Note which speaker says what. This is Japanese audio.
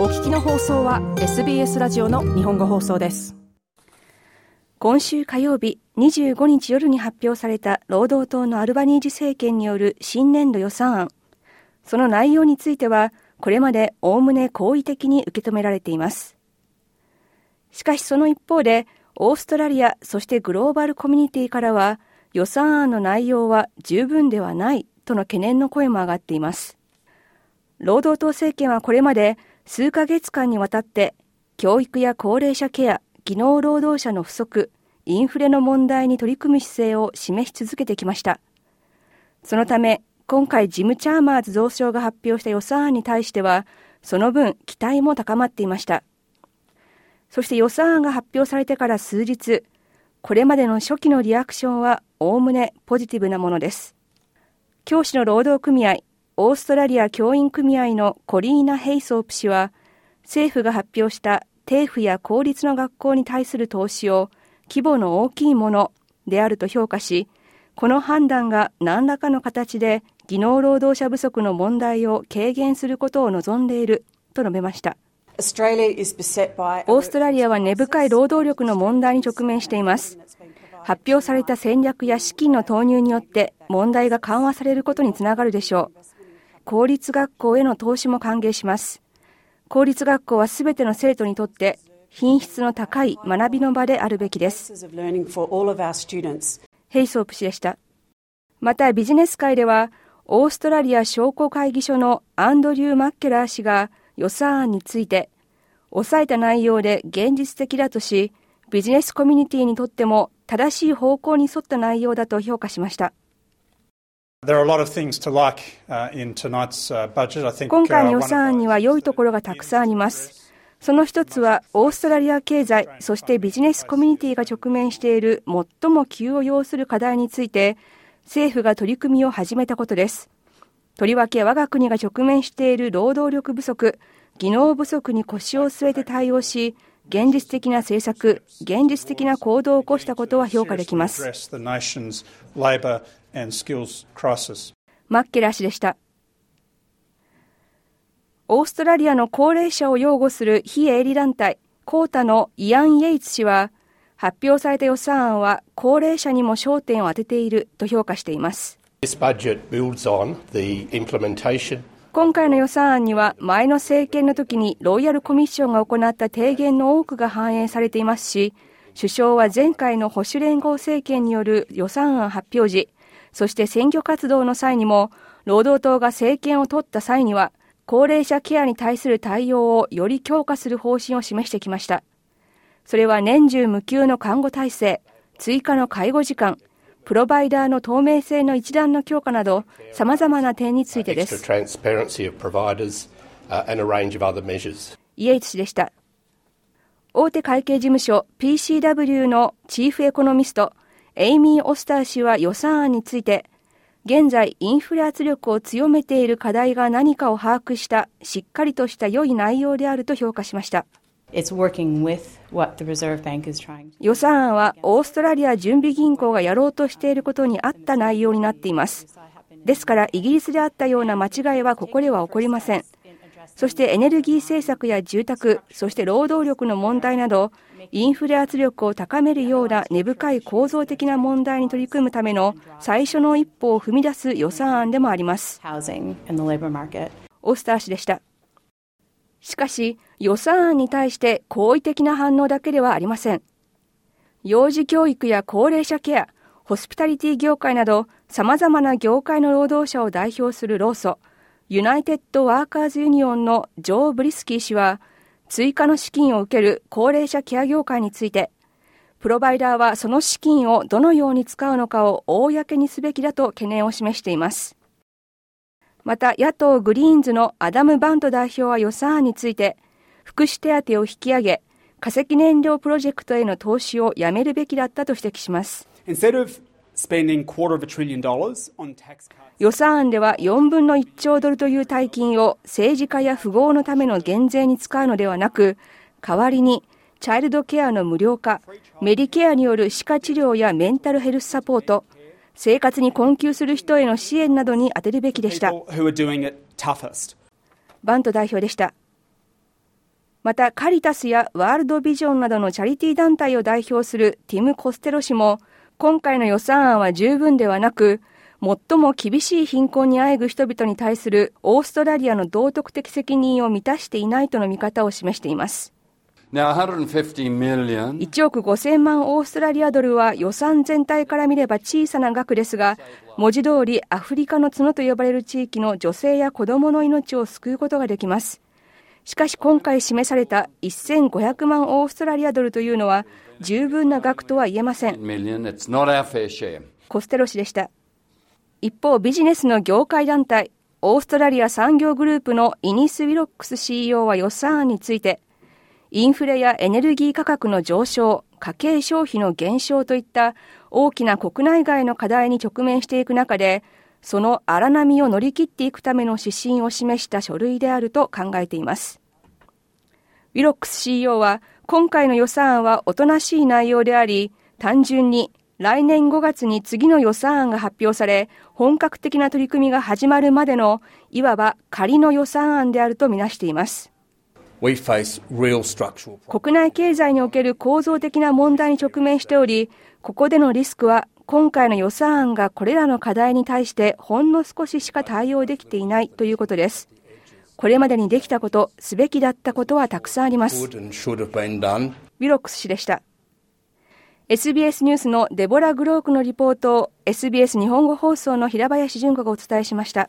Speaker 1: お聞きの放送は SBS ラジオの日本語放送です。
Speaker 2: 今週火曜日25日夜に発表された労働党のアルバニージ政権による新年度予算案。その内容についてはこれまでおおむね好意的に受け止められています。しかしその一方でオーストラリアそしてグローバルコミュニティからは予算案の内容は十分ではないとの懸念の声も上がっています。労働党政権はこれまで数ヶ月間にわたって教育や高齢者ケア、技能労働者の不足、インフレの問題に取り組む姿勢を示し続けてきました。そのため、今回ジム・チャーマーズ増相が発表した予算案に対しては、その分期待も高まっていました。そして予算案が発表されてから数日、これまでの初期のリアクションはおおむねポジティブなものです。教師の労働組合、オーストラリア教員組合のコリーナ・ヘイソープ氏は、政府が発表した定府や公立の学校に対する投資を規模の大きいものであると評価し、この判断が何らかの形で技能労働者不足の問題を軽減することを望んでいると述べました。オーストラリアは根深い労働力の問題に直面しています。発表された戦略や資金の投入によって問題が緩和されることにつながるでしょう。公立学校への投資も歓迎します。公立学校はすべての生徒にとって品質の高い学びの場であるべきです。ヘイソープ氏でした。またビジネス界では、オーストラリア商工会議所のアンドリュー・マッケラー氏が予算案について、抑えた内容で現実的だとし、ビジネスコミュニティにとっても正しい方向に沿った内容だと評価しました。今回の予算案には良いところがたくさんあります。その一つは、オーストラリア経済、そしてビジネスコミュニティが直面している最も急を要する課題について、政府が取り組みを始めたことです。とりわけ我が国が直面している労働力不足、技能不足に腰を据えて対応し、現実的な政策、現実的な行動を起こしたことは評価できます。マッケラ氏でした。オーストラリアの高齢者を擁護する非営利団体、コータのイアン・イェイツ氏は、発表された予算案は高齢者にも焦点を当てていると評価しています。今回の予算案には前の政権の時にロイヤルコミッションが行った提言の多くが反映されていますし、首相は前回の保守連合政権による予算案発表時、そして選挙活動の際にも、労働党が政権を取った際には、高齢者ケアに対する対応をより強化する方針を示してきました。それは年中無休の看護体制、追加の介護時間、プロバイダーの透明性の一段の強化など、様々な点についてです。イエイツ氏でした。大手会計事務所 PCW のチーフエコノミスト、エイミー・オスター氏は予算案について、現在インフレ圧力を強めている課題が何かを把握したしっかりとした良い内容であると評価しました。予算案はオーストラリア準備銀行がやろうとしていることに合った内容になっています。ですからイギリスであったような間違いはここでは起こりません。そしてエネルギー政策や住宅、そして労働力の問題など、インフレ圧力を高めるような根深い構造的な問題に取り組むための最初の一歩を踏み出す予算案でもあります。オースター氏でした。しかし、予算案に対して好意的な反応だけではありません。幼児教育や高齢者ケア、ホスピタリティ業界など様々な業界の労働者を代表する労組、ユナイテッド・ワーカーズ・ユニオンのジョー・ブリスキー氏は、追加の資金を受ける高齢者ケア業界について、プロバイダーはその資金をどのように使うのかを公にすべきだと懸念を示しています。また野党グリーンズのアダム・バント代表は予算案について、福祉手当を引き上げ、化石燃料プロジェクトへの投資をやめるべきだったと指摘します。予算案では4分の1兆ドルという大金を政治家や富豪のための減税に使うのではなく、代わりにチャイルドケアの無料化、メディケアによる歯科治療やメンタルヘルスサポート、生活に困窮する人への支援などに充てるべきでした。バント代表でした。またカリタスやワールドビジョンなどのチャリティー団体を代表するティム・コステロ氏も今回の予算案は十分ではなく最も厳しい貧困にあえぐ人々に対するオーストラリアの道徳的責任を満たしていないとの見方を示しています。1億5000万オーストラリアドルは予算全体から見れば小さな額ですが、文字通りアフリカの角と呼ばれる地域の女性や子供の命を救うことができます。しかし今回示された1500万オーストラリアドルというのは十分な額とは言えません。コステロ氏でした。一方、ビジネスの業界団体、オーストラリア産業グループのイニス・ウィロックス CEO は予算案について、インフレやエネルギー価格の上昇、家計消費の減少といった大きな国内外の課題に直面していく中で、その荒波を乗り切っていくための指針を示した書類であると考えています。ウィロックス CEO は、今回の予算案はおとなしい内容であり、単純に来年5月に次の予算案が発表され、本格的な取り組みが始まるまでの、いわば仮の予算案であるとみなしています。国内経済における構造的な問題に直面しており、ここでのリスクは今回の予算案がこれらの課題に対してほんの少ししか対応できていないということです。これまでにできたこと、すべきだったことはたくさんあります。ウィロックス氏でした。SBS ニュースのデボラ・グロークのリポートを SBS 日本語放送の平林純子がお伝えしました。